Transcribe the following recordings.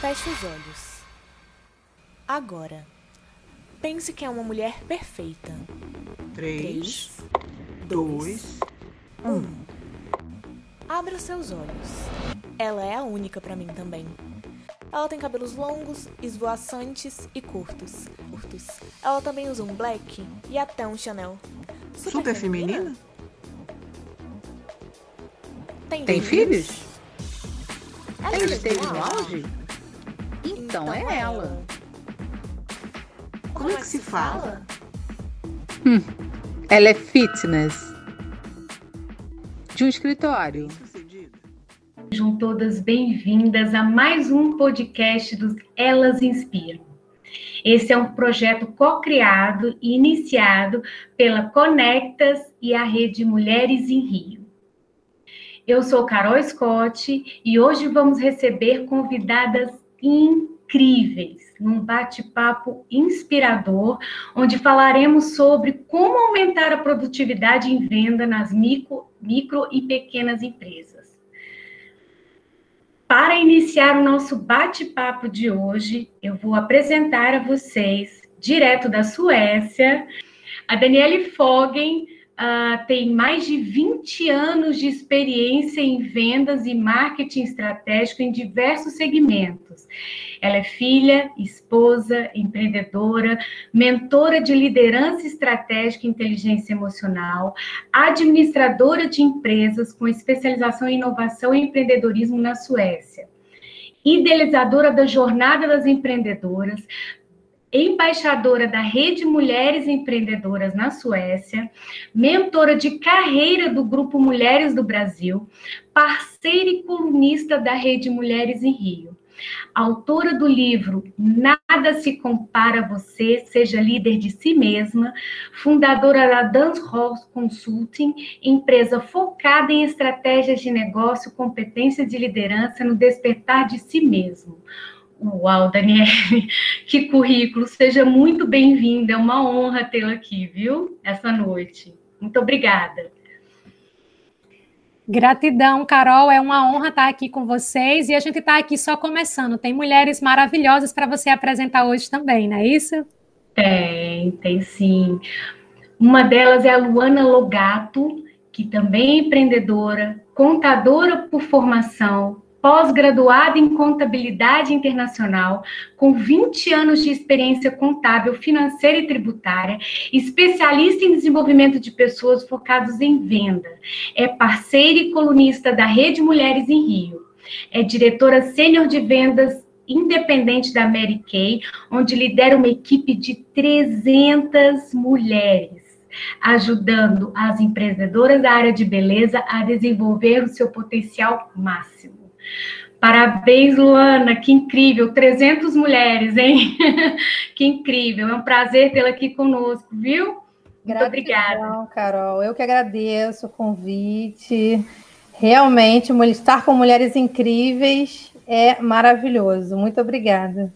Feche os olhos. Agora, pense que é uma mulher perfeita. Três, Três, dois, um. Abra os seus olhos. Ela é a única pra mim também. Ela tem cabelos longos, esvoaçantes e curtos. curtos. Ela também usa um black e até um Chanel. super feminina? Tem, Tem filhos? Ela Ela esteve esteve no auge? Então é ela. Como é que se fala? Ela é fitness. De um escritório. Sejam todas bem-vindas a mais um podcast dos Elas Inspiram. Esse é um projeto co-criado e iniciado pela Conectas e a Rede Mulheres em Rio. Eu sou Carol Scott e hoje vamos receber convidadas incríveis num bate-papo inspirador, onde falaremos sobre como aumentar a produtividade em venda nas micro, micro e pequenas empresas. Para iniciar o nosso bate-papo de hoje, eu vou apresentar a vocês, direto da Suécia, a Daniele Fogen. Uh, tem mais de 20 anos de experiência em vendas e marketing estratégico em diversos segmentos. Ela é filha, esposa, empreendedora, mentora de liderança estratégica e inteligência emocional, administradora de empresas com especialização em inovação e empreendedorismo na Suécia, idealizadora da Jornada das Empreendedoras, embaixadora da Rede Mulheres Empreendedoras na Suécia, mentora de carreira do Grupo Mulheres do Brasil, parceira e colunista da Rede Mulheres em Rio. Autora do livro Nada se compara a você, seja líder de si mesma, fundadora da Dance Hall Consulting, empresa focada em estratégias de negócio, competência de liderança no despertar de si mesmo. Uau, Daniele, que currículo! Seja muito bem-vinda, é uma honra tê-la aqui, viu? Essa noite. Muito obrigada. Gratidão, Carol. É uma honra estar aqui com vocês e a gente está aqui só começando. Tem mulheres maravilhosas para você apresentar hoje também, não é isso? Tem, tem sim. Uma delas é a Luana Logato, que também é empreendedora, contadora por formação, pós-graduada em contabilidade internacional, com 20 anos de experiência contábil, financeira e tributária, especialista em desenvolvimento de pessoas focados em venda. É parceira e colunista da Rede Mulheres em Rio. É diretora sênior de vendas independente da Mary Kay, onde lidera uma equipe de 300 mulheres ajudando as empreendedoras da área de beleza a desenvolver o seu potencial máximo. Parabéns, Luana, que incrível, 300 mulheres, hein? que incrível, é um prazer tê-la aqui conosco, viu? Muito obrigada. Carol, eu que agradeço o convite. Realmente, estar com mulheres incríveis é maravilhoso. Muito obrigada.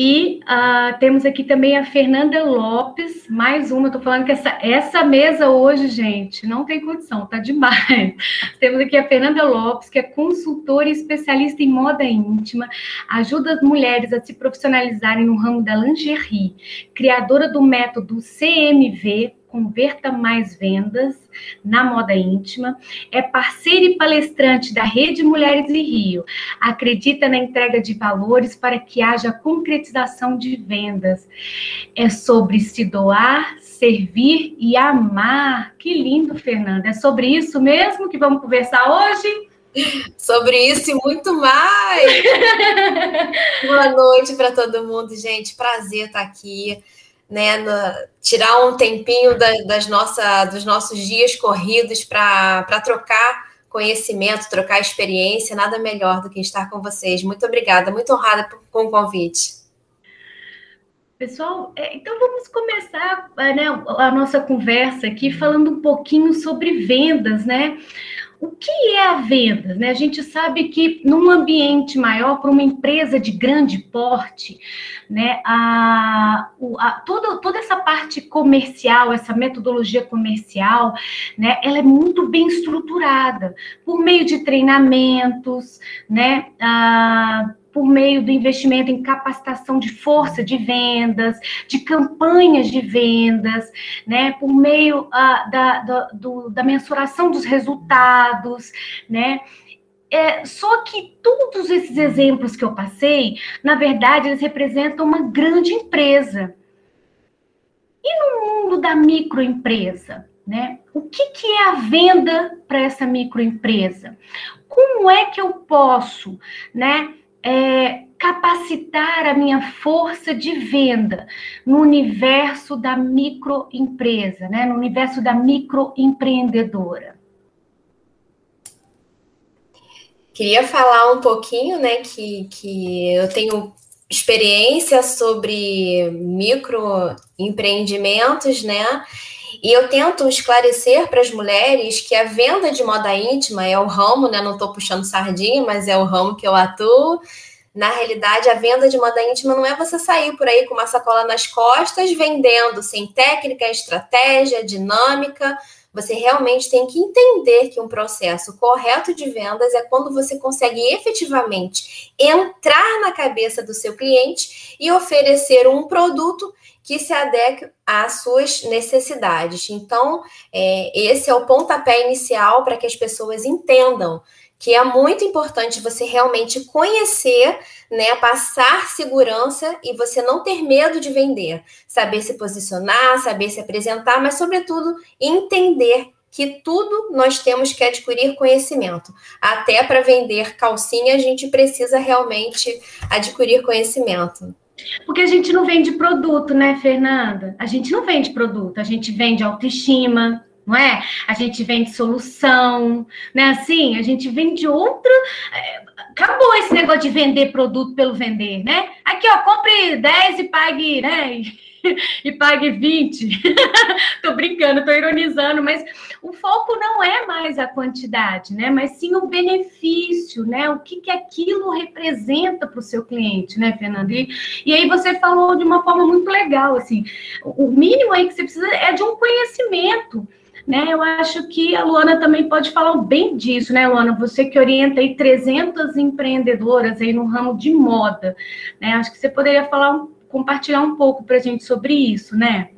E uh, temos aqui também a Fernanda Lopes, mais uma. Estou falando que essa, essa mesa hoje, gente, não tem condição, tá demais. temos aqui a Fernanda Lopes, que é consultora e especialista em moda íntima, ajuda as mulheres a se profissionalizarem no ramo da lingerie, criadora do método CMV, Converta Mais Vendas na moda íntima, é parceira e palestrante da Rede Mulheres em Rio, acredita na entrega de valores para que haja concretização de vendas. É sobre se doar, servir e amar. Que lindo, Fernanda. É sobre isso mesmo que vamos conversar hoje? Sobre isso e muito mais. Boa noite para todo mundo, gente. Prazer estar aqui né, no, tirar um tempinho da, das nossa, dos nossos dias corridos para trocar conhecimento, trocar experiência, nada melhor do que estar com vocês. Muito obrigada, muito honrada por, com o convite. Pessoal, então vamos começar né, a nossa conversa aqui falando um pouquinho sobre vendas, né? O que é a venda? Né? A gente sabe que num ambiente maior, para uma empresa de grande porte, né, a, a, toda, toda essa parte comercial, essa metodologia comercial, né, ela é muito bem estruturada, por meio de treinamentos, né, a, por meio do investimento em capacitação de força de vendas, de campanhas de vendas, né, por meio uh, da, da, do, da mensuração dos resultados, né, é, só que todos esses exemplos que eu passei, na verdade, eles representam uma grande empresa. E no mundo da microempresa, né? O que, que é a venda para essa microempresa? Como é que eu posso, né, é, capacitar a minha força de venda no universo da microempresa, né? no universo da microempreendedora. Queria falar um pouquinho, né, que, que eu tenho experiência sobre microempreendimentos, né? E eu tento esclarecer para as mulheres que a venda de moda íntima é o ramo, né? Não estou puxando sardinha, mas é o ramo que eu atuo. Na realidade, a venda de moda íntima não é você sair por aí com uma sacola nas costas vendendo sem técnica, estratégia, dinâmica. Você realmente tem que entender que um processo correto de vendas é quando você consegue efetivamente entrar na cabeça do seu cliente e oferecer um produto que se adeque às suas necessidades. Então, é, esse é o pontapé inicial para que as pessoas entendam que é muito importante você realmente conhecer, né, passar segurança e você não ter medo de vender, saber se posicionar, saber se apresentar, mas sobretudo entender que tudo nós temos que adquirir conhecimento. Até para vender calcinha a gente precisa realmente adquirir conhecimento. Porque a gente não vende produto, né, Fernanda? A gente não vende produto, a gente vende autoestima, não é? A gente vende solução, né? Assim, a gente vende outra. Acabou esse negócio de vender produto pelo vender, né? Aqui, ó, compre 10 e pague, né? e pague 20. tô brincando, tô ironizando, mas o foco não é mais a quantidade, né? Mas sim o benefício, né? O que, que aquilo representa para o seu cliente, né, Fernando? E, e aí você falou de uma forma muito legal, assim, o mínimo aí que você precisa é de um conhecimento. Né, eu acho que a Luana também pode falar bem disso, né, Luana? Você que orienta aí 300 empreendedoras aí no ramo de moda, né? Acho que você poderia falar compartilhar um pouco para a gente sobre isso, né?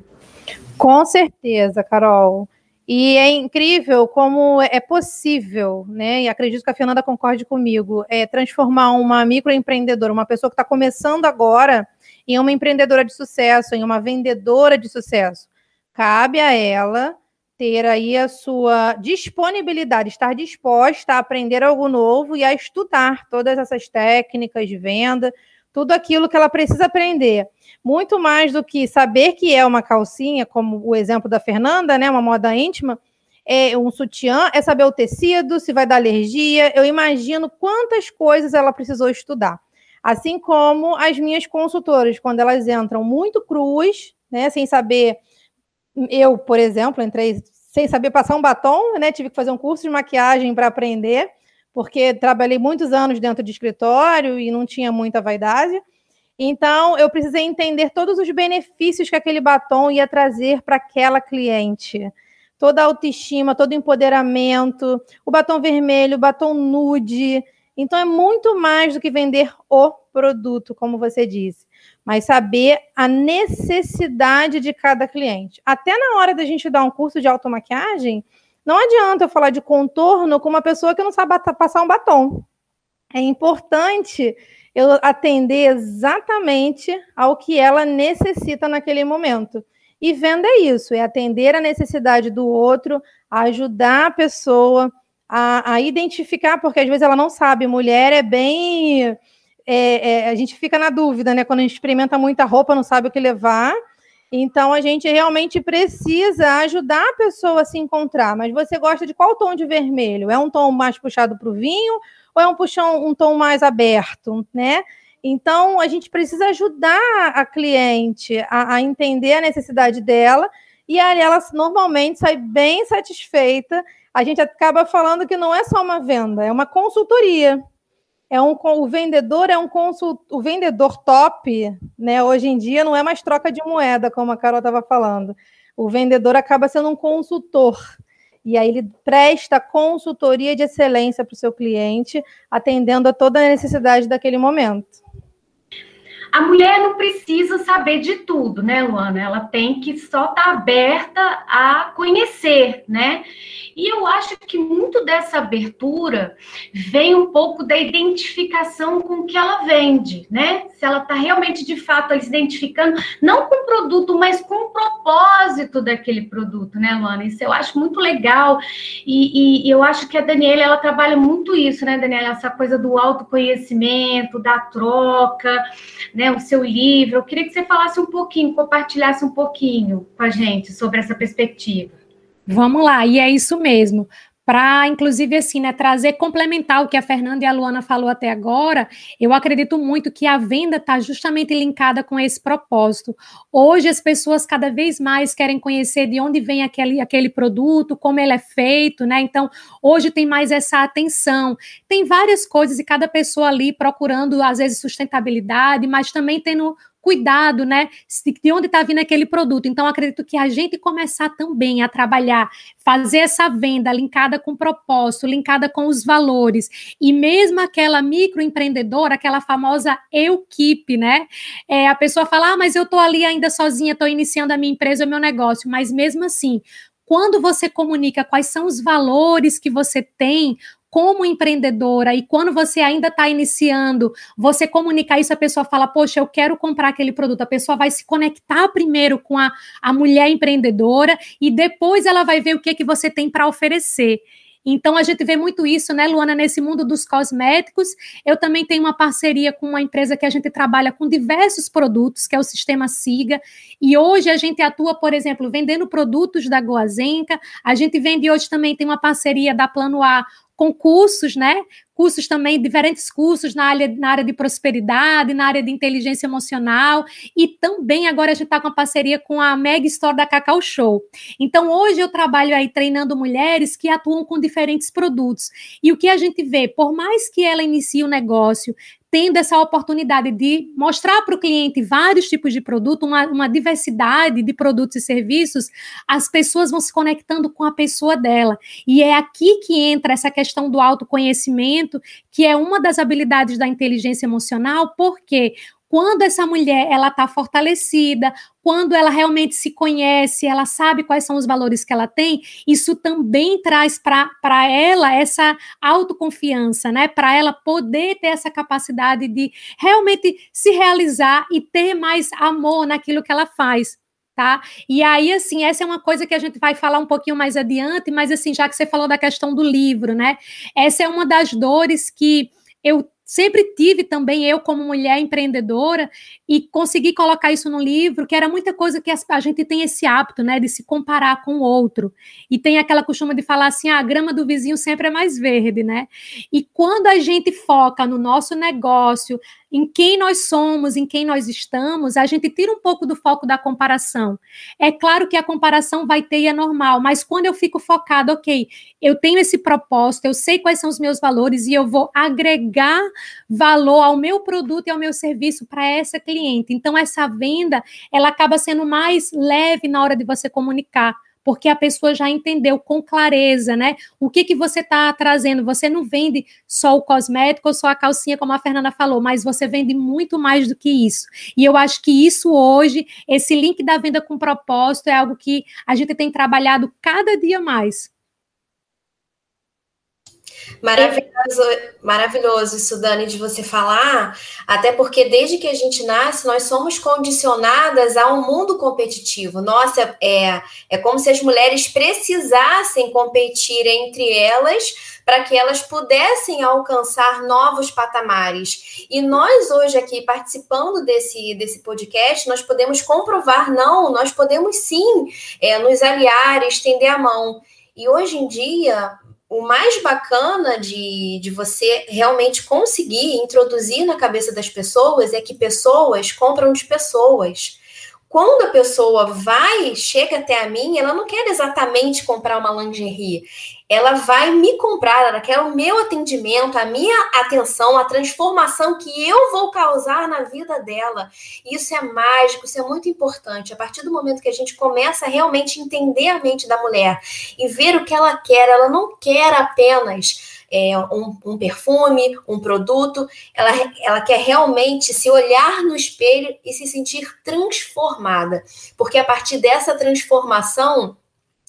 Com certeza, Carol. E é incrível como é possível, né? E acredito que a Fernanda concorde comigo, é transformar uma microempreendedora, uma pessoa que está começando agora, em uma empreendedora de sucesso, em uma vendedora de sucesso. Cabe a ela ter aí a sua disponibilidade, estar disposta a aprender algo novo e a estudar todas essas técnicas de venda, tudo aquilo que ela precisa aprender. Muito mais do que saber que é uma calcinha, como o exemplo da Fernanda, né, uma moda íntima, é um sutiã, é saber o tecido, se vai dar alergia. Eu imagino quantas coisas ela precisou estudar. Assim como as minhas consultoras, quando elas entram muito cruas, né, sem saber. Eu, por exemplo, entrei sem saber passar um batom, né? Tive que fazer um curso de maquiagem para aprender porque trabalhei muitos anos dentro de escritório e não tinha muita vaidade. Então, eu precisei entender todos os benefícios que aquele batom ia trazer para aquela cliente. Toda a autoestima, todo o empoderamento, o batom vermelho, o batom nude. Então, é muito mais do que vender o produto, como você disse, mas saber a necessidade de cada cliente. Até na hora da gente dar um curso de automaquiagem, não adianta eu falar de contorno com uma pessoa que não sabe passar um batom. É importante eu atender exatamente ao que ela necessita naquele momento. E venda é isso, é atender a necessidade do outro, ajudar a pessoa a, a identificar, porque às vezes ela não sabe. Mulher é bem. É, é, a gente fica na dúvida, né? Quando a gente experimenta muita roupa, não sabe o que levar. Então a gente realmente precisa ajudar a pessoa a se encontrar. Mas você gosta de qual tom de vermelho? É um tom mais puxado para o vinho ou é um puxão, um tom mais aberto, né? Então a gente precisa ajudar a cliente a, a entender a necessidade dela E aí ela normalmente sai bem satisfeita. A gente acaba falando que não é só uma venda, é uma consultoria. É um, o vendedor é um consult, o vendedor top, né? Hoje em dia não é mais troca de moeda, como a Carol estava falando. O vendedor acaba sendo um consultor. E aí ele presta consultoria de excelência para o seu cliente, atendendo a toda a necessidade daquele momento. A mulher não precisa saber de tudo, né, Luana? Ela tem que só estar tá aberta a conhecer, né? E eu acho que muito dessa abertura vem um pouco da identificação com o que ela vende, né? Se ela está realmente, de fato, se identificando, não com o produto, mas com o propósito daquele produto, né, Luana? Isso eu acho muito legal. E, e, e eu acho que a Daniela, ela trabalha muito isso, né, Daniela? Essa coisa do autoconhecimento, da troca, né? O seu livro. Eu queria que você falasse um pouquinho, compartilhasse um pouquinho com a gente sobre essa perspectiva. Vamos lá, e é isso mesmo. Para, inclusive, assim, né, trazer, complementar o que a Fernanda e a Luana falou até agora, eu acredito muito que a venda está justamente linkada com esse propósito. Hoje, as pessoas cada vez mais querem conhecer de onde vem aquele, aquele produto, como ele é feito, né? Então, hoje tem mais essa atenção. Tem várias coisas e cada pessoa ali procurando, às vezes, sustentabilidade, mas também tendo cuidado, né, de onde está vindo aquele produto. Então, acredito que a gente começar também a trabalhar, fazer essa venda linkada com propósito, linkada com os valores, e mesmo aquela microempreendedora, aquela famosa eu-keep, né, é, a pessoa fala, ah, mas eu estou ali ainda sozinha, estou iniciando a minha empresa, o meu negócio, mas mesmo assim, quando você comunica quais são os valores que você tem, como empreendedora e quando você ainda está iniciando, você comunicar isso, a pessoa fala, poxa, eu quero comprar aquele produto. A pessoa vai se conectar primeiro com a, a mulher empreendedora e depois ela vai ver o que, que você tem para oferecer. Então a gente vê muito isso, né, Luana, nesse mundo dos cosméticos. Eu também tenho uma parceria com uma empresa que a gente trabalha com diversos produtos, que é o Sistema Siga. E hoje a gente atua, por exemplo, vendendo produtos da Goazenca. A gente vende hoje também tem uma parceria da Plano A com cursos, né? Cursos também, diferentes cursos na área, na área de prosperidade, na área de inteligência emocional, e também agora a gente está com a parceria com a Mega Store da Cacau Show. Então, hoje eu trabalho aí treinando mulheres que atuam com diferentes produtos. E o que a gente vê, por mais que ela inicie o um negócio, tendo essa oportunidade de mostrar para o cliente vários tipos de produto, uma, uma, diversidade de produtos e serviços, as pessoas vão se conectando com a pessoa dela. E é aqui que entra essa questão do autoconhecimento, que é uma das habilidades da inteligência emocional, porque quando essa mulher ela está fortalecida, quando ela realmente se conhece, ela sabe quais são os valores que ela tem, isso também traz para ela essa autoconfiança, né? Para ela poder ter essa capacidade de realmente se realizar e ter mais amor naquilo que ela faz. Tá? E aí, assim, essa é uma coisa que a gente vai falar um pouquinho mais adiante, mas assim, já que você falou da questão do livro, né? Essa é uma das dores que eu sempre tive também eu como mulher empreendedora e consegui colocar isso no livro, que era muita coisa que a gente tem esse hábito, né, de se comparar com o outro. E tem aquela costuma de falar assim, ah, a grama do vizinho sempre é mais verde, né? E quando a gente foca no nosso negócio, em quem nós somos, em quem nós estamos, a gente tira um pouco do foco da comparação. É claro que a comparação vai ter e é normal, mas quando eu fico focado, ok, eu tenho esse propósito, eu sei quais são os meus valores e eu vou agregar valor ao meu produto e ao meu serviço para essa cliente. Então, essa venda, ela acaba sendo mais leve na hora de você comunicar porque a pessoa já entendeu com clareza, né? O que que você está trazendo? Você não vende só o cosmético ou só a calcinha, como a Fernanda falou, mas você vende muito mais do que isso. E eu acho que isso hoje, esse link da venda com propósito, é algo que a gente tem trabalhado cada dia mais. Maravilhoso, maravilhoso isso, Dani, de você falar, até porque desde que a gente nasce, nós somos condicionadas a um mundo competitivo. Nossa, é, é como se as mulheres precisassem competir entre elas para que elas pudessem alcançar novos patamares. E nós, hoje, aqui, participando desse, desse podcast, nós podemos comprovar, não, nós podemos sim é, nos aliar, estender a mão. E hoje em dia, o mais bacana de, de você realmente conseguir introduzir na cabeça das pessoas é que pessoas compram de pessoas. Quando a pessoa vai, chega até a mim, ela não quer exatamente comprar uma lingerie. Ela vai me comprar, ela quer o meu atendimento, a minha atenção, a transformação que eu vou causar na vida dela. Isso é mágico, isso é muito importante. A partir do momento que a gente começa a realmente entender a mente da mulher e ver o que ela quer, ela não quer apenas é, um, um, perfume, um produto, ela, ela quer realmente se olhar no espelho e se sentir transformada, porque a partir dessa transformação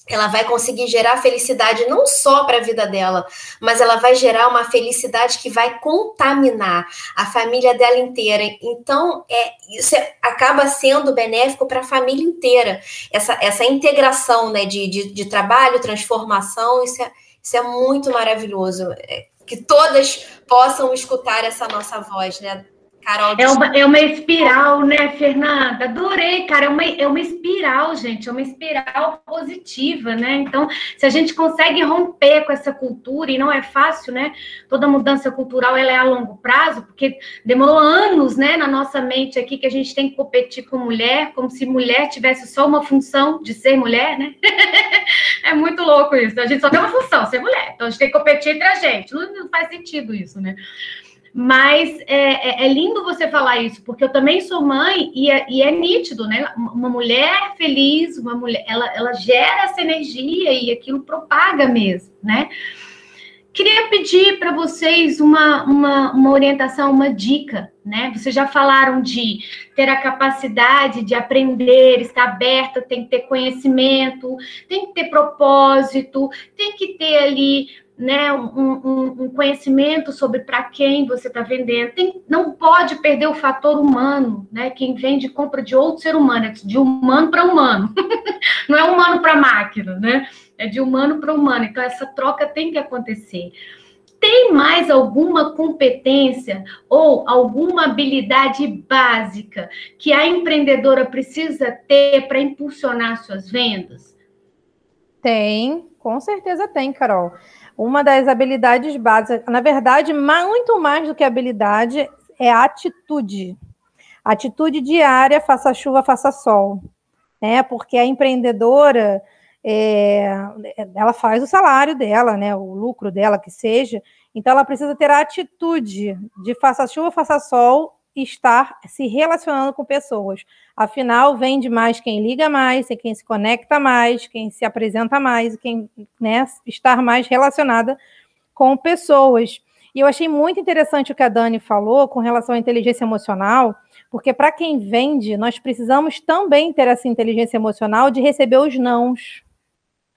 ela vai conseguir gerar felicidade não só para a vida dela, mas ela vai gerar uma felicidade que vai contaminar a família dela inteira. Então, é, isso é, acaba sendo benéfico para a família inteira. Essa, essa integração né, de, de, de trabalho, transformação, isso é, isso é muito maravilhoso. É, que todas possam escutar essa nossa voz, né? Carol. É uma, é uma espiral, né, Fernanda? Adorei, cara. É uma, é uma espiral, gente. É uma espiral positiva, né? Então, se a gente consegue romper com essa cultura, e não é fácil, né? Toda mudança cultural ela é a longo prazo, porque demorou anos, né, na nossa mente aqui que a gente tem que competir com mulher, como se mulher tivesse só uma função de ser mulher, né? é muito louco isso. A gente só tem uma função, ser mulher. Então a gente tem que competir entre a gente. Não, não faz sentido isso, né? Mas é, é, é, lindo você falar isso, porque eu também sou mãe e é, e é, nítido, né? Uma mulher feliz, uma mulher, ela, ela gera essa energia e aquilo propaga mesmo, né? Queria pedir para vocês uma, uma, uma orientação, uma dica, né? Vocês já falaram de ter a capacidade de aprender, estar aberta, tem que ter conhecimento, tem que ter propósito, tem que ter ali né, um, um, um conhecimento sobre para quem você está vendendo. Tem, não pode perder o fator humano, né? Quem vende compra de outro ser humano, é de humano para humano. não é humano para máquina, né? É de humano para humano. Então, essa troca tem que acontecer. Tem mais alguma competência ou alguma habilidade básica que a empreendedora precisa ter para impulsionar suas vendas? Tem, com certeza tem, Carol uma das habilidades básicas, na verdade, muito mais do que habilidade, é atitude. Atitude diária, faça chuva, faça sol. Né? Porque a empreendedora, é, ela faz o salário dela, né? o lucro dela, que seja, então ela precisa ter a atitude de faça chuva, faça sol, estar se relacionando com pessoas. Afinal, vende mais quem liga mais, é quem se conecta mais, quem se apresenta mais, quem né, estar mais relacionada com pessoas. E eu achei muito interessante o que a Dani falou com relação à inteligência emocional, porque para quem vende, nós precisamos também ter essa inteligência emocional de receber os nãos.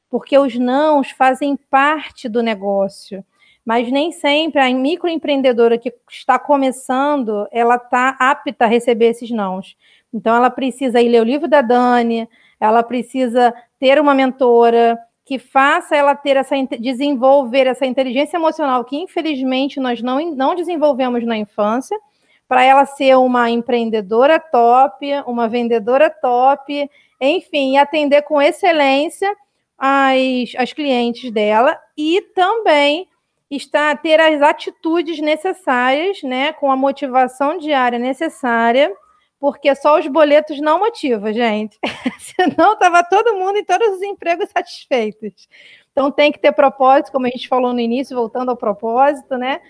Porque os nãos fazem parte do negócio mas nem sempre a microempreendedora que está começando, ela está apta a receber esses nãos. Então, ela precisa ir ler o livro da Dani, ela precisa ter uma mentora que faça ela ter essa desenvolver essa inteligência emocional que infelizmente nós não, não desenvolvemos na infância, para ela ser uma empreendedora top, uma vendedora top, enfim, atender com excelência as, as clientes dela e também está ter as atitudes necessárias, né, com a motivação diária necessária, porque só os boletos não motivam, gente. Senão estava todo mundo em todos os empregos satisfeitos. Então tem que ter propósito, como a gente falou no início, voltando ao propósito, né?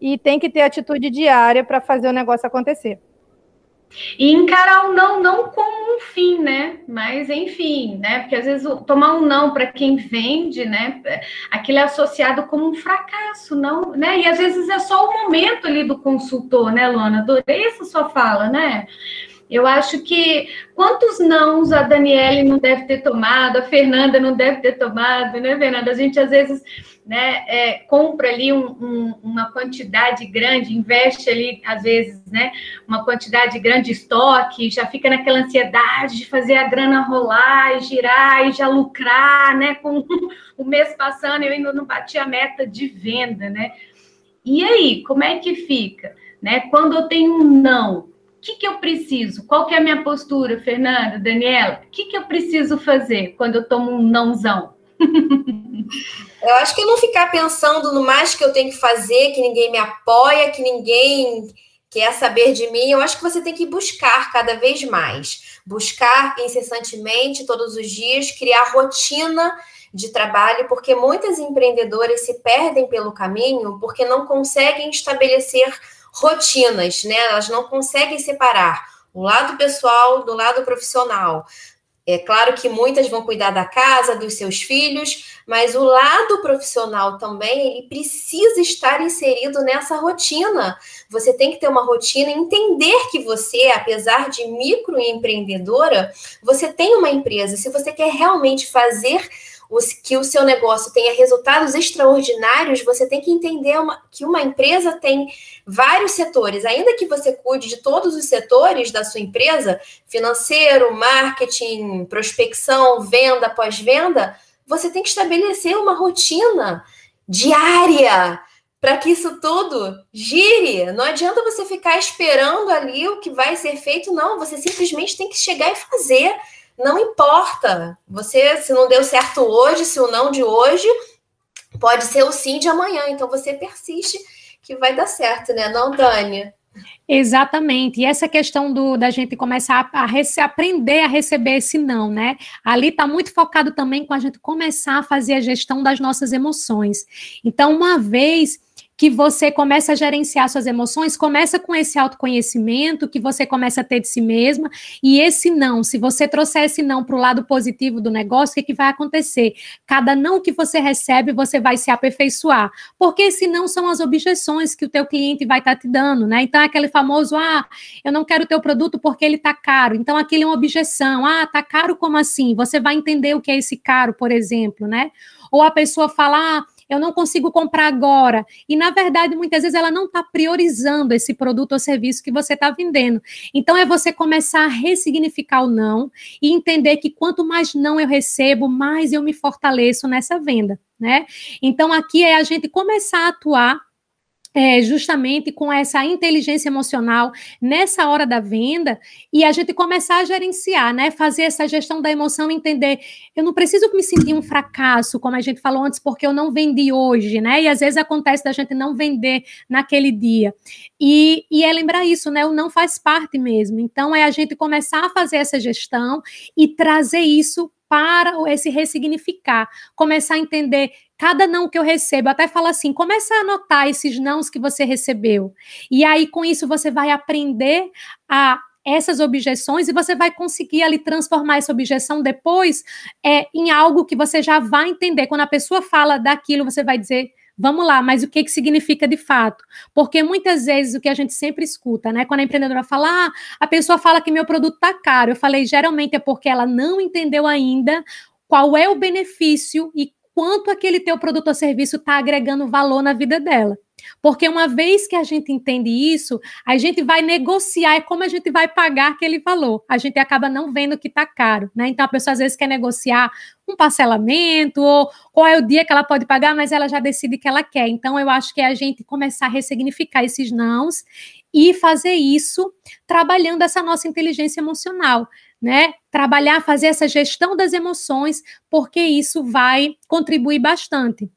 E tem que ter atitude diária para fazer o negócio acontecer. E encarar o não não como um fim, né? Mas enfim, né? Porque às vezes tomar um não para quem vende, né? Aquilo é associado como um fracasso, não, né? E às vezes é só o momento ali do consultor, né, Luana? Adorei essa sua fala, né? Eu acho que quantos nãos a Daniele não deve ter tomado, a Fernanda não deve ter tomado, né, Fernanda? A gente às vezes né, é, compra ali um, um, uma quantidade grande, investe ali, às vezes, né, uma quantidade grande de estoque, já fica naquela ansiedade de fazer a grana rolar e girar e já lucrar, né, com o mês passando eu ainda não bati a meta de venda, né? E aí, como é que fica? Né? Quando eu tenho um não, o que, que eu preciso? Qual que é a minha postura, Fernanda, Daniela? O que, que eu preciso fazer quando eu tomo um nãozão? eu acho que não ficar pensando no mais que eu tenho que fazer, que ninguém me apoia, que ninguém quer saber de mim, eu acho que você tem que buscar cada vez mais. Buscar incessantemente, todos os dias, criar rotina de trabalho, porque muitas empreendedoras se perdem pelo caminho porque não conseguem estabelecer rotinas, né? Elas não conseguem separar o lado pessoal do lado profissional. É claro que muitas vão cuidar da casa, dos seus filhos, mas o lado profissional também, ele precisa estar inserido nessa rotina. Você tem que ter uma rotina, entender que você, apesar de microempreendedora, você tem uma empresa. Se você quer realmente fazer que o seu negócio tenha resultados extraordinários, você tem que entender uma, que uma empresa tem vários setores. Ainda que você cuide de todos os setores da sua empresa, financeiro, marketing, prospecção, venda, pós-venda, você tem que estabelecer uma rotina diária para que isso tudo gire. Não adianta você ficar esperando ali o que vai ser feito, não. Você simplesmente tem que chegar e fazer não importa. Você, se não deu certo hoje, se o não de hoje, pode ser o sim de amanhã. Então você persiste que vai dar certo, né? Não, Dani? Exatamente. E essa questão do, da gente começar a, a aprender a receber esse não, né? Ali está muito focado também com a gente começar a fazer a gestão das nossas emoções. Então, uma vez que você começa a gerenciar suas emoções, começa com esse autoconhecimento que você começa a ter de si mesma, e esse não, se você trouxer esse não para o lado positivo do negócio, o que, que vai acontecer? Cada não que você recebe, você vai se aperfeiçoar, porque esse não são as objeções que o teu cliente vai estar tá te dando, né? Então, é aquele famoso, ah, eu não quero o teu produto porque ele está caro, então aquilo é uma objeção, ah, tá caro como assim? Você vai entender o que é esse caro, por exemplo, né? Ou a pessoa fala, ah, eu não consigo comprar agora. E, na verdade, muitas vezes ela não está priorizando esse produto ou serviço que você está vendendo. Então, é você começar a ressignificar o não e entender que quanto mais não eu recebo, mais eu me fortaleço nessa venda. Né? Então, aqui é a gente começar a atuar é, justamente com essa inteligência emocional nessa hora da venda e a gente começar a gerenciar, né? Fazer essa gestão da emoção, entender, eu não preciso me sentir um fracasso, como a gente falou antes, porque eu não vendi hoje, né? E às vezes acontece da gente não vender naquele dia. E, e é lembrar isso, né? O não faz parte mesmo. Então é a gente começar a fazer essa gestão e trazer isso para esse ressignificar, começar a entender cada não que eu recebo, até fala assim, começa a anotar esses nãos que você recebeu. E aí com isso você vai aprender a essas objeções e você vai conseguir ali transformar essa objeção depois é, em algo que você já vai entender. Quando a pessoa fala daquilo, você vai dizer, Vamos lá, mas o que, que significa de fato? Porque muitas vezes o que a gente sempre escuta, né? Quando a empreendedora fala, ah, a pessoa fala que meu produto está caro. Eu falei, geralmente é porque ela não entendeu ainda qual é o benefício e quanto aquele teu produto ou serviço está agregando valor na vida dela. Porque uma vez que a gente entende isso, a gente vai negociar é como a gente vai pagar aquele valor. A gente acaba não vendo que está caro, né? Então a pessoa às vezes quer negociar um parcelamento ou qual é o dia que ela pode pagar, mas ela já decide que ela quer. Então eu acho que é a gente começar a ressignificar esses nãos e fazer isso trabalhando essa nossa inteligência emocional, né? Trabalhar, fazer essa gestão das emoções, porque isso vai contribuir bastante.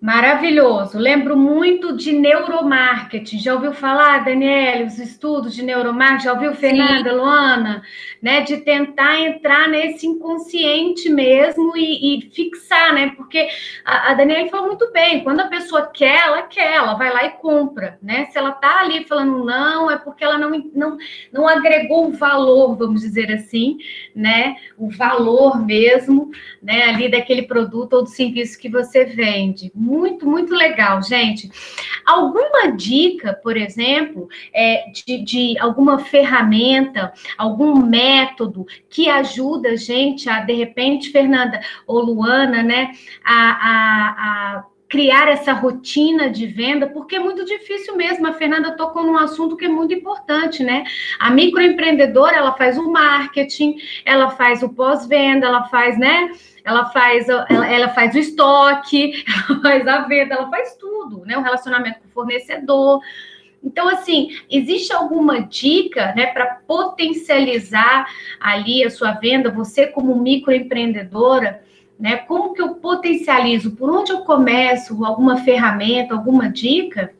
Maravilhoso. Lembro muito de neuromarketing. Já ouviu falar, Daniela, os estudos de neuromarketing? Já ouviu, Fernanda, Sim. Luana? Né, de tentar entrar nesse inconsciente mesmo e, e fixar, né? Porque a, a Daniela falou muito bem, quando a pessoa quer, ela quer, ela vai lá e compra, né? Se ela tá ali falando não, é porque ela não, não, não agregou o valor, vamos dizer assim, né? O valor mesmo, né? Ali daquele produto ou do serviço que você vende muito, muito legal, gente. Alguma dica, por exemplo, é, de, de alguma ferramenta, algum método que ajuda a gente a, de repente, Fernanda ou Luana, né, a, a, a criar essa rotina de venda, porque é muito difícil mesmo. A Fernanda tocou num assunto que é muito importante, né? A microempreendedora, ela faz o marketing, ela faz o pós-venda, ela faz, né? Ela faz, ela, ela, faz o estoque, ela faz a venda, ela faz tudo, né? O relacionamento com o fornecedor. Então, assim, existe alguma dica, né, para potencializar ali a sua venda, você como microempreendedora, né? Como que eu potencializo? Por onde eu começo? Alguma ferramenta, alguma dica?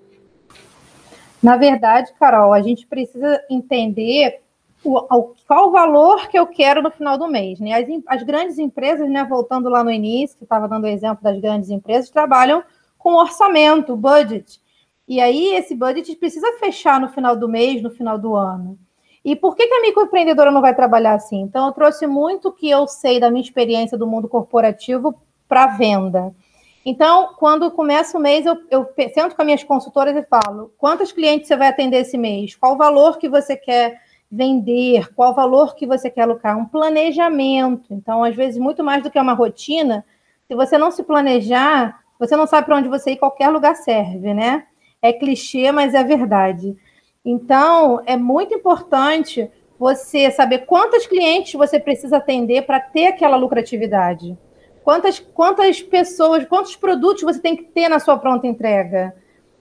Na verdade, Carol, a gente precisa entender o, qual o valor que eu quero no final do mês. Né? As, as grandes empresas, né, voltando lá no início, que estava dando o exemplo das grandes empresas, trabalham com orçamento, budget. E aí, esse budget precisa fechar no final do mês, no final do ano. E por que, que a microempreendedora não vai trabalhar assim? Então, eu trouxe muito que eu sei da minha experiência do mundo corporativo para venda. Então, quando começa o mês, eu, eu sento com as minhas consultoras e falo: quantos clientes você vai atender esse mês? Qual o valor que você quer vender? Qual valor que você quer lucrar? Um planejamento. Então, às vezes, muito mais do que uma rotina, se você não se planejar, você não sabe para onde você ir, qualquer lugar serve, né? É clichê, mas é verdade. Então, é muito importante você saber quantos clientes você precisa atender para ter aquela lucratividade. Quantas, quantas pessoas, quantos produtos você tem que ter na sua pronta entrega?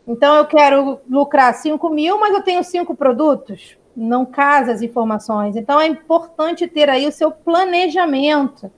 Então, eu quero lucrar 5 mil, mas eu tenho cinco produtos. Não casa as informações. Então, é importante ter aí o seu planejamento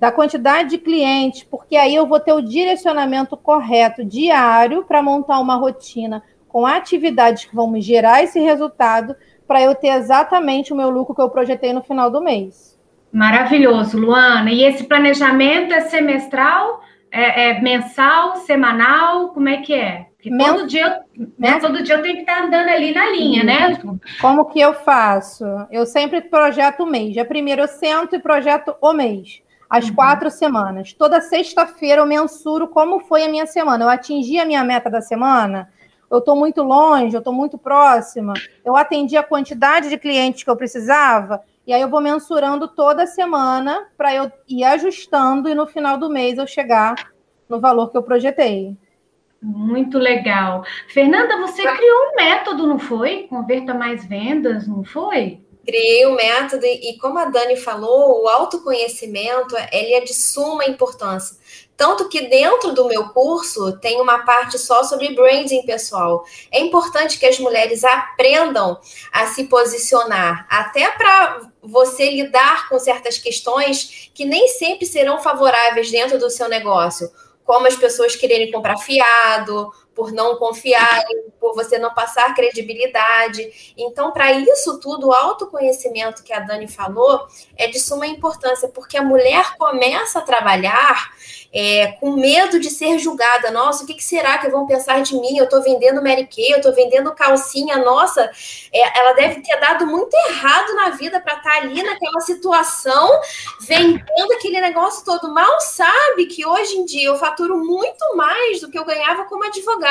da quantidade de clientes, porque aí eu vou ter o direcionamento correto diário para montar uma rotina com atividades que vão me gerar esse resultado para eu ter exatamente o meu lucro que eu projetei no final do mês. Maravilhoso, Luana. E esse planejamento é semestral, é, é mensal, semanal? Como é que é? Porque todo, dia, né, todo dia eu tenho que estar andando ali na linha, né? Como que eu faço? Eu sempre projeto o mês. Dia primeiro eu sento e projeto o mês. As uhum. quatro semanas. Toda sexta-feira eu mensuro como foi a minha semana. Eu atingi a minha meta da semana? eu estou muito longe, eu estou muito próxima, eu atendi a quantidade de clientes que eu precisava, e aí eu vou mensurando toda semana para eu ir ajustando e no final do mês eu chegar no valor que eu projetei. Muito legal. Fernanda, você criou um método, não foi? Converta mais vendas, não foi? Criei o um método e, como a Dani falou, o autoconhecimento ele é de suma importância. Tanto que dentro do meu curso tem uma parte só sobre branding pessoal. É importante que as mulheres aprendam a se posicionar, até para você lidar com certas questões que nem sempre serão favoráveis dentro do seu negócio, como as pessoas quererem comprar fiado, por não confiarem, por você não passar credibilidade. Então, para isso tudo, o autoconhecimento que a Dani falou é de suma importância, porque a mulher começa a trabalhar é, com medo de ser julgada. Nossa, o que, que, será que vão pensar de mim? Eu estou vendendo Mary Kay, eu estou vendendo calcinha. Nossa, é, ela deve ter dado muito errado na vida para estar tá ali naquela situação, vendendo aquele negócio todo. Mal sabe que hoje em dia eu faturo muito mais do que eu ganhava como advogada.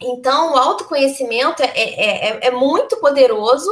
Então, o autoconhecimento é, é, é, é muito poderoso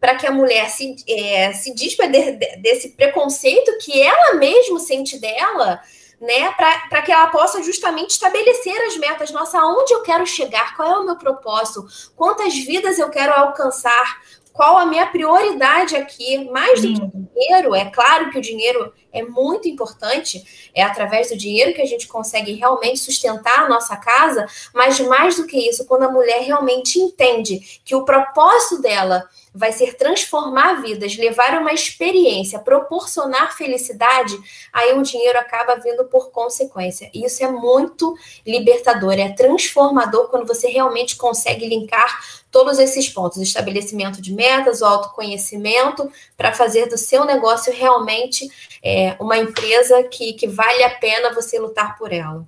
para que a mulher se, é, se desse preconceito que ela mesma sente dela né, para que ela possa justamente estabelecer as metas. Nossa, aonde eu quero chegar? Qual é o meu propósito? Quantas vidas eu quero alcançar? Qual a minha prioridade aqui? Mais do que o dinheiro, é claro que o dinheiro é muito importante, é através do dinheiro que a gente consegue realmente sustentar a nossa casa, mas mais do que isso, quando a mulher realmente entende que o propósito dela vai ser transformar vidas, levar uma experiência, proporcionar felicidade, aí o dinheiro acaba vindo por consequência. E isso é muito libertador, é transformador quando você realmente consegue linkar todos esses pontos: estabelecimento de metas, o autoconhecimento, para fazer do seu negócio realmente é, uma empresa que, que vale a pena você lutar por ela.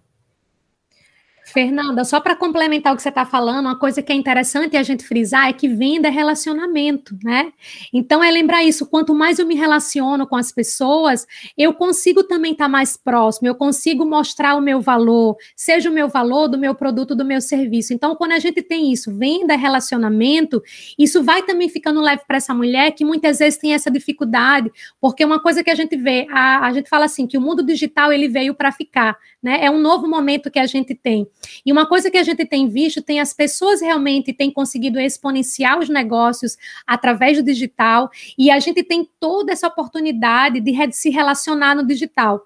Fernanda, só para complementar o que você está falando, uma coisa que é interessante a gente frisar é que venda é relacionamento, né? Então é lembrar isso, quanto mais eu me relaciono com as pessoas, eu consigo também estar tá mais próximo, eu consigo mostrar o meu valor, seja o meu valor do meu produto, do meu serviço. Então, quando a gente tem isso, venda é relacionamento, isso vai também ficando leve para essa mulher que muitas vezes tem essa dificuldade, porque uma coisa que a gente vê, a, a gente fala assim, que o mundo digital ele veio para ficar, né? É um novo momento que a gente tem. E uma coisa que a gente tem visto, tem as pessoas realmente têm conseguido exponenciar os negócios através do digital, e a gente tem toda essa oportunidade de se relacionar no digital.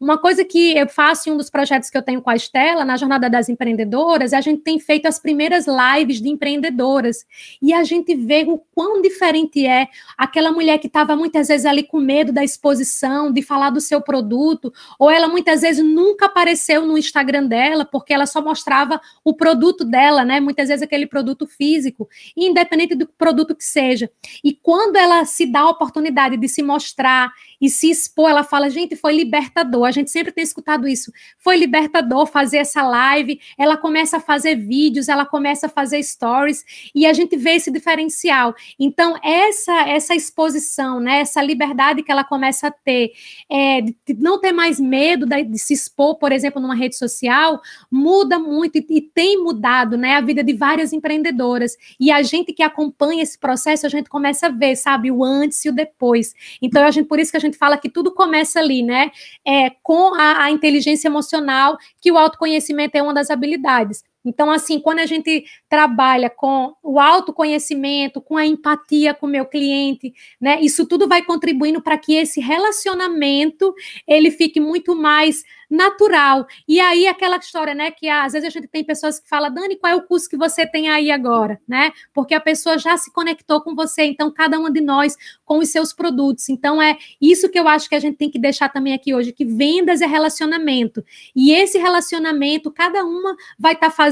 Uma coisa que eu faço em um dos projetos que eu tenho com a Estela, na Jornada das Empreendedoras, a gente tem feito as primeiras lives de empreendedoras, e a gente vê o quão diferente é aquela mulher que estava muitas vezes ali com medo da exposição, de falar do seu produto, ou ela muitas vezes nunca apareceu no Instagram dela, porque ela só mostrava o produto dela, né? Muitas vezes aquele produto físico, independente do produto que seja. E quando ela se dá a oportunidade de se mostrar e se expor, ela fala, gente, foi libertador. A gente sempre tem escutado isso. Foi libertador fazer essa live. Ela começa a fazer vídeos, ela começa a fazer stories e a gente vê esse diferencial. Então, essa essa exposição, né, essa liberdade que ela começa a ter, é, de não ter mais medo de, de, se expor, por exemplo, numa rede social, muda muito e, e tem mudado, né, a vida de várias empreendedoras. E a gente que acompanha esse processo, a gente começa a ver, sabe, o antes e o depois. Então, a gente, por isso que a gente gente fala que tudo começa ali, né? É, com a, a inteligência emocional, que o autoconhecimento é uma das habilidades. Então, assim, quando a gente trabalha com o autoconhecimento, com a empatia com o meu cliente, né, isso tudo vai contribuindo para que esse relacionamento ele fique muito mais natural. E aí aquela história, né, que às vezes a gente tem pessoas que falam, Dani, qual é o curso que você tem aí agora, né? Porque a pessoa já se conectou com você, então cada uma de nós com os seus produtos. Então é isso que eu acho que a gente tem que deixar também aqui hoje, que vendas é relacionamento. E esse relacionamento, cada uma vai estar tá fazendo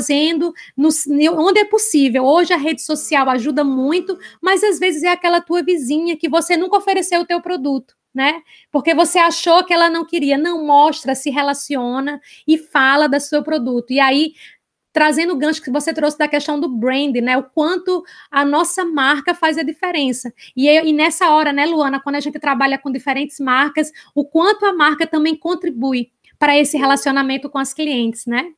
no, onde é possível. Hoje a rede social ajuda muito, mas às vezes é aquela tua vizinha que você nunca ofereceu o teu produto né? Porque você achou que ela não queria, não mostra, se relaciona e fala do seu produto. E aí trazendo o gancho que você trouxe da questão do brand, né? O quanto a nossa marca faz a diferença. E, e nessa hora, né, Luana, quando a gente trabalha com diferentes marcas, o quanto a marca também contribui para esse relacionamento com as clientes, né?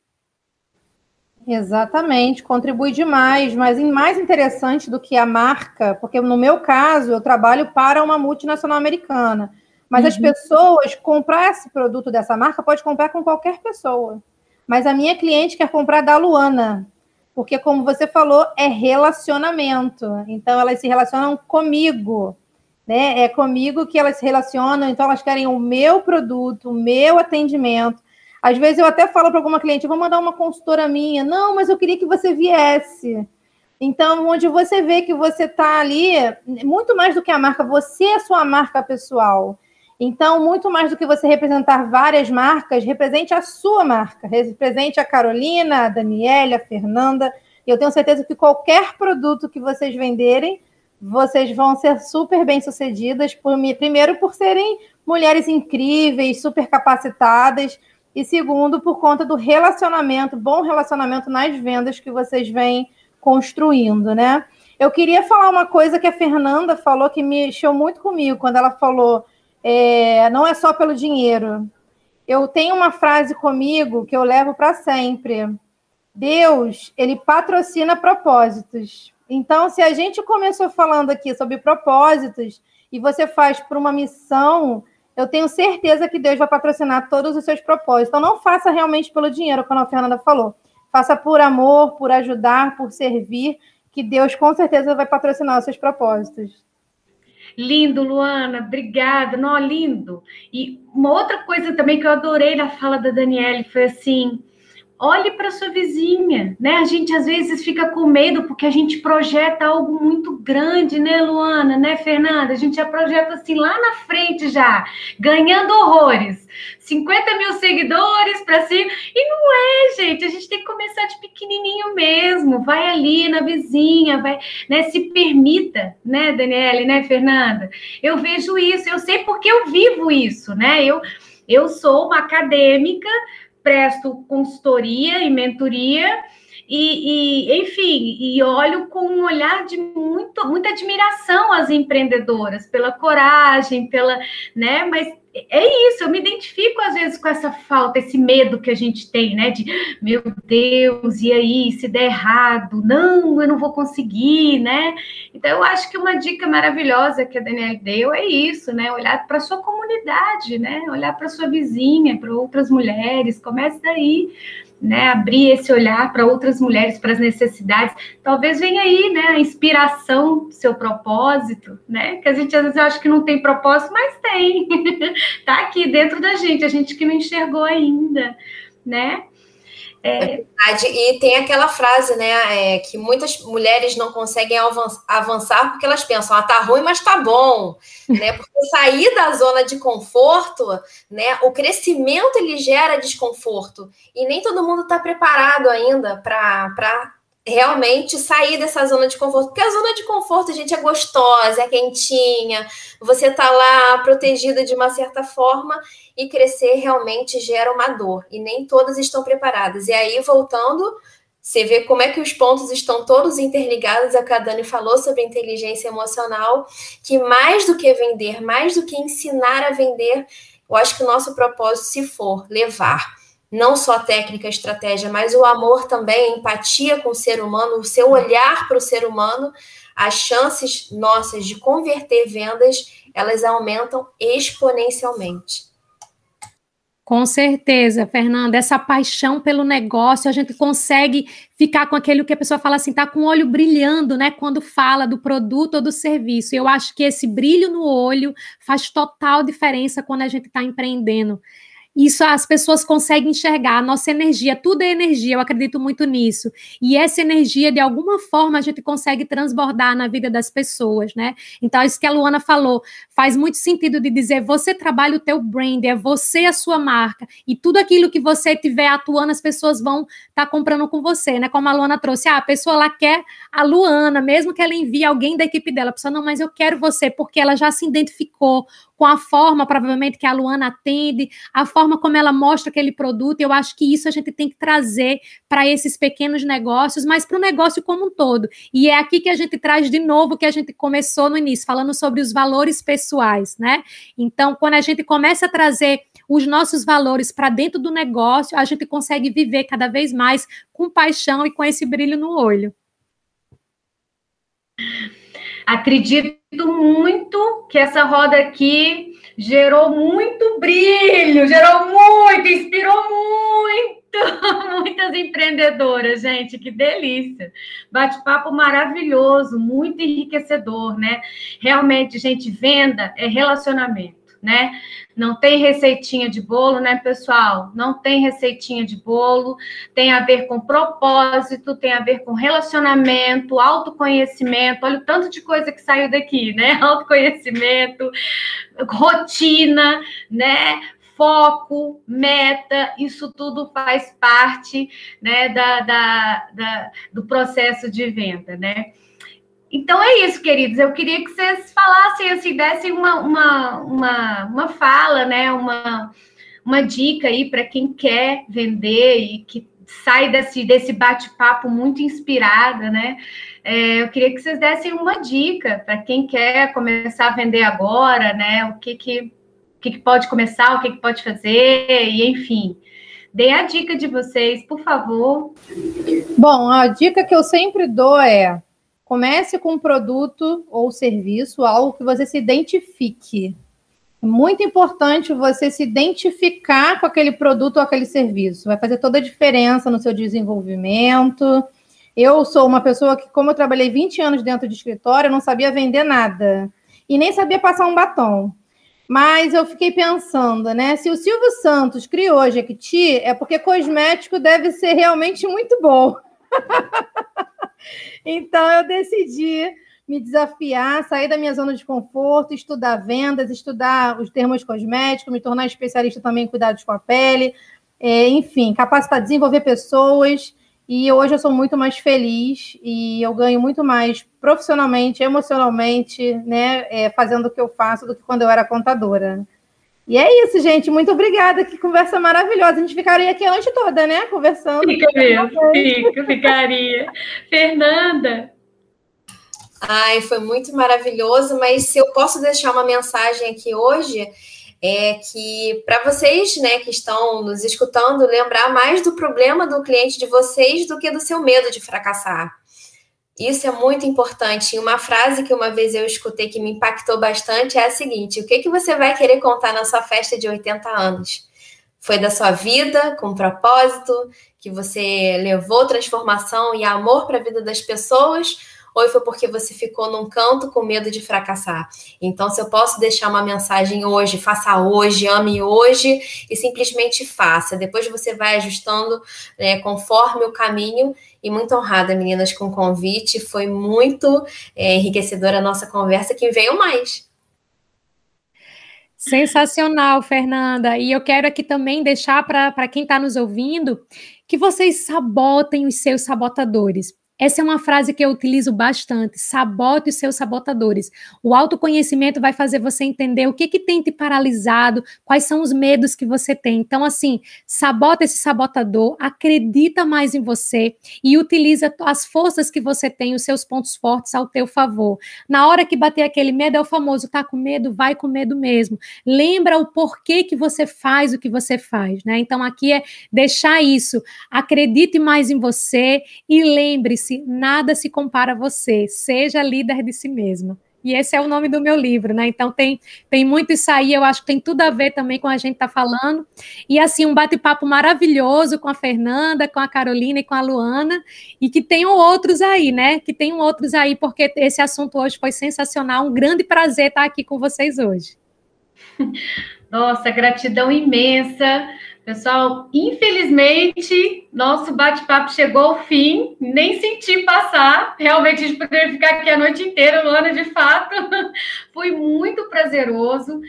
Exatamente, contribui demais, mas mais interessante do que a marca, porque no meu caso eu trabalho para uma multinacional americana, mas uhum. as pessoas comprar esse produto dessa marca pode comprar com qualquer pessoa. Mas a minha cliente quer comprar da Luana, porque como você falou, é relacionamento. Então elas se relacionam comigo, né? É comigo que elas se relacionam, então elas querem o meu produto, o meu atendimento. Às vezes eu até falo para alguma cliente, vou mandar uma consultora minha. Não, mas eu queria que você viesse. Então, onde você vê que você está ali, muito mais do que a marca, você é sua marca pessoal. Então, muito mais do que você representar várias marcas, represente a sua marca. Represente a Carolina, a Daniela, a Fernanda. Eu tenho certeza que qualquer produto que vocês venderem, vocês vão ser super bem sucedidas, por, primeiro por serem mulheres incríveis, super capacitadas, e segundo, por conta do relacionamento, bom relacionamento nas vendas que vocês vêm construindo, né? Eu queria falar uma coisa que a Fernanda falou que me mexeu muito comigo quando ela falou: é, não é só pelo dinheiro. Eu tenho uma frase comigo que eu levo para sempre. Deus, ele patrocina propósitos. Então, se a gente começou falando aqui sobre propósitos e você faz por uma missão, eu tenho certeza que Deus vai patrocinar todos os seus propósitos. Então, não faça realmente pelo dinheiro, como a Fernanda falou. Faça por amor, por ajudar, por servir, que Deus com certeza vai patrocinar os seus propósitos. Lindo, Luana, obrigada. Não, lindo. E uma outra coisa também que eu adorei na fala da Daniele foi assim: olhe para sua vizinha, né? A gente às vezes fica com medo porque a gente projeta algo muito grande, né, Luana, né, Fernanda? A gente já projeta assim lá na frente já, ganhando horrores. 50 mil seguidores para cima. E não é, gente. A gente tem que começar de pequenininho mesmo. Vai ali na vizinha, vai, né? Se permita, né, Daniele, né, Fernanda? Eu vejo isso, eu sei porque eu vivo isso, né? Eu, eu sou uma acadêmica presto consultoria e mentoria. E, e, enfim, e olho com um olhar de muito, muita admiração às empreendedoras pela coragem, pela, né? Mas é isso, eu me identifico às vezes com essa falta, esse medo que a gente tem, né? De meu Deus, e aí, se der errado, não, eu não vou conseguir, né? Então, eu acho que uma dica maravilhosa que a Daniela deu é isso, né? Olhar para a sua comunidade, né? Olhar para sua vizinha, para outras mulheres, comece daí né, abrir esse olhar para outras mulheres, para as necessidades. Talvez venha aí, né, a inspiração seu propósito, né? Que a gente às vezes acha que não tem propósito, mas tem. tá aqui dentro da gente, a gente que não enxergou ainda, né? É. é e tem aquela frase, né, é, que muitas mulheres não conseguem avançar porque elas pensam, ah, tá ruim, mas tá bom, né? Porque sair da zona de conforto, né, o crescimento ele gera desconforto e nem todo mundo está preparado ainda para realmente sair dessa zona de conforto. Porque a zona de conforto, gente, é gostosa, é quentinha, você tá lá protegida de uma certa forma e crescer realmente gera uma dor. E nem todas estão preparadas. E aí, voltando, você vê como é que os pontos estão todos interligados. A que a Dani falou sobre inteligência emocional, que mais do que vender, mais do que ensinar a vender, eu acho que o nosso propósito, se for levar não só técnica, estratégia, mas o amor também, a empatia com o ser humano, o seu olhar para o ser humano, as chances nossas de converter vendas, elas aumentam exponencialmente. Com certeza, Fernanda, essa paixão pelo negócio, a gente consegue ficar com aquele que a pessoa fala assim, tá com o olho brilhando, né, quando fala do produto ou do serviço. Eu acho que esse brilho no olho faz total diferença quando a gente está empreendendo. Isso as pessoas conseguem enxergar, a nossa energia, tudo é energia, eu acredito muito nisso. E essa energia, de alguma forma, a gente consegue transbordar na vida das pessoas, né? Então, isso que a Luana falou, faz muito sentido de dizer, você trabalha o teu brand, é você a sua marca, e tudo aquilo que você tiver atuando, as pessoas vão estar tá comprando com você, né? Como a Luana trouxe, ah, a pessoa lá quer a Luana, mesmo que ela envie alguém da equipe dela, a pessoa, não, mas eu quero você, porque ela já se identificou com a forma, provavelmente, que a Luana atende, a forma como ela mostra aquele produto. Eu acho que isso a gente tem que trazer para esses pequenos negócios, mas para o negócio como um todo. E é aqui que a gente traz de novo que a gente começou no início, falando sobre os valores pessoais, né? Então, quando a gente começa a trazer os nossos valores para dentro do negócio, a gente consegue viver cada vez mais com paixão e com esse brilho no olho. Acredito muito que essa roda aqui gerou muito brilho, gerou muito, inspirou muito muitas empreendedoras, gente, que delícia. Bate-papo maravilhoso, muito enriquecedor, né? Realmente, gente, venda é relacionamento né? Não tem receitinha de bolo, né, pessoal? Não tem receitinha de bolo. Tem a ver com propósito, tem a ver com relacionamento, autoconhecimento. Olha o tanto de coisa que saiu daqui, né? Autoconhecimento, rotina, né? Foco, meta, isso tudo faz parte né, da, da, da, do processo de venda, né? Então é isso, queridos. Eu queria que vocês falassem, assim, dessem uma, uma, uma, uma fala, né? Uma, uma dica aí para quem quer vender e que sai desse, desse bate-papo muito inspirada, né? É, eu queria que vocês dessem uma dica para quem quer começar a vender agora, né? O que, que, que, que pode começar, o que, que pode fazer, e enfim. Dê a dica de vocês, por favor. Bom, a dica que eu sempre dou é Comece com um produto ou serviço, algo que você se identifique. É muito importante você se identificar com aquele produto ou aquele serviço. Vai fazer toda a diferença no seu desenvolvimento. Eu sou uma pessoa que, como eu trabalhei 20 anos dentro de escritório, eu não sabia vender nada. E nem sabia passar um batom. Mas eu fiquei pensando, né? Se o Silvio Santos criou Jequiti, é porque cosmético deve ser realmente muito bom. Então eu decidi me desafiar, sair da minha zona de conforto, estudar vendas, estudar os termos cosméticos, me tornar especialista também em cuidados com a pele, é, enfim, capacitar, desenvolver pessoas. E hoje eu sou muito mais feliz e eu ganho muito mais profissionalmente, emocionalmente, né, é, fazendo o que eu faço do que quando eu era contadora. E é isso, gente. Muito obrigada. Que conversa maravilhosa. A gente ficaria aqui a noite toda, né? Conversando. Fica mesmo, fica, ficaria. Fernanda. Ai, foi muito maravilhoso, mas se eu posso deixar uma mensagem aqui hoje, é que para vocês, né, que estão nos escutando, lembrar mais do problema do cliente de vocês do que do seu medo de fracassar. Isso é muito importante. E uma frase que uma vez eu escutei que me impactou bastante é a seguinte: o que, que você vai querer contar na sua festa de 80 anos? Foi da sua vida, com propósito, que você levou transformação e amor para a vida das pessoas? Ou foi porque você ficou num canto com medo de fracassar? Então, se eu posso deixar uma mensagem hoje, faça hoje, ame hoje e simplesmente faça. Depois você vai ajustando né, conforme o caminho. E muito honrada, meninas, com o convite. Foi muito é, enriquecedora a nossa conversa. Que venham mais. Sensacional, Fernanda. E eu quero aqui também deixar para quem está nos ouvindo que vocês sabotem os seus sabotadores. Essa é uma frase que eu utilizo bastante. Sabote os seus sabotadores. O autoconhecimento vai fazer você entender o que, que tem te paralisado, quais são os medos que você tem. Então, assim, sabota esse sabotador, acredita mais em você e utiliza as forças que você tem, os seus pontos fortes ao teu favor. Na hora que bater aquele medo, é o famoso, tá com medo? Vai com medo mesmo. Lembra o porquê que você faz o que você faz, né? Então, aqui é deixar isso. Acredite mais em você e lembre-se disse: nada se compara a você, seja líder de si mesma. E esse é o nome do meu livro, né? Então tem, tem muito isso aí, eu acho que tem tudo a ver também com a gente tá falando. E assim, um bate-papo maravilhoso com a Fernanda, com a Carolina e com a Luana, e que tenham outros aí, né? Que tenham outros aí, porque esse assunto hoje foi sensacional. Um grande prazer estar aqui com vocês hoje. Nossa, gratidão imensa. Pessoal, infelizmente, nosso bate-papo chegou ao fim, nem senti passar. Realmente, a gente poderia ficar aqui a noite inteira, Luana, de fato. Foi muito prazeroso.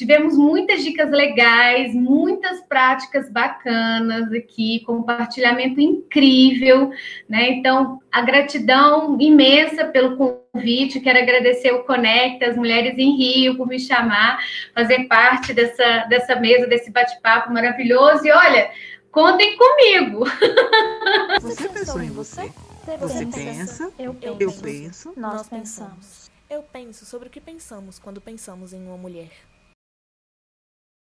Tivemos muitas dicas legais, muitas práticas bacanas aqui, compartilhamento incrível, né? Então, a gratidão imensa pelo convite. Quero agradecer o Conecta, as Mulheres em Rio, por me chamar, fazer parte dessa, dessa mesa, desse bate-papo maravilhoso. E olha, contem comigo. Você pensou em você? Você pensa, eu penso, eu penso, nós pensamos. Eu penso sobre o que pensamos quando pensamos em uma mulher.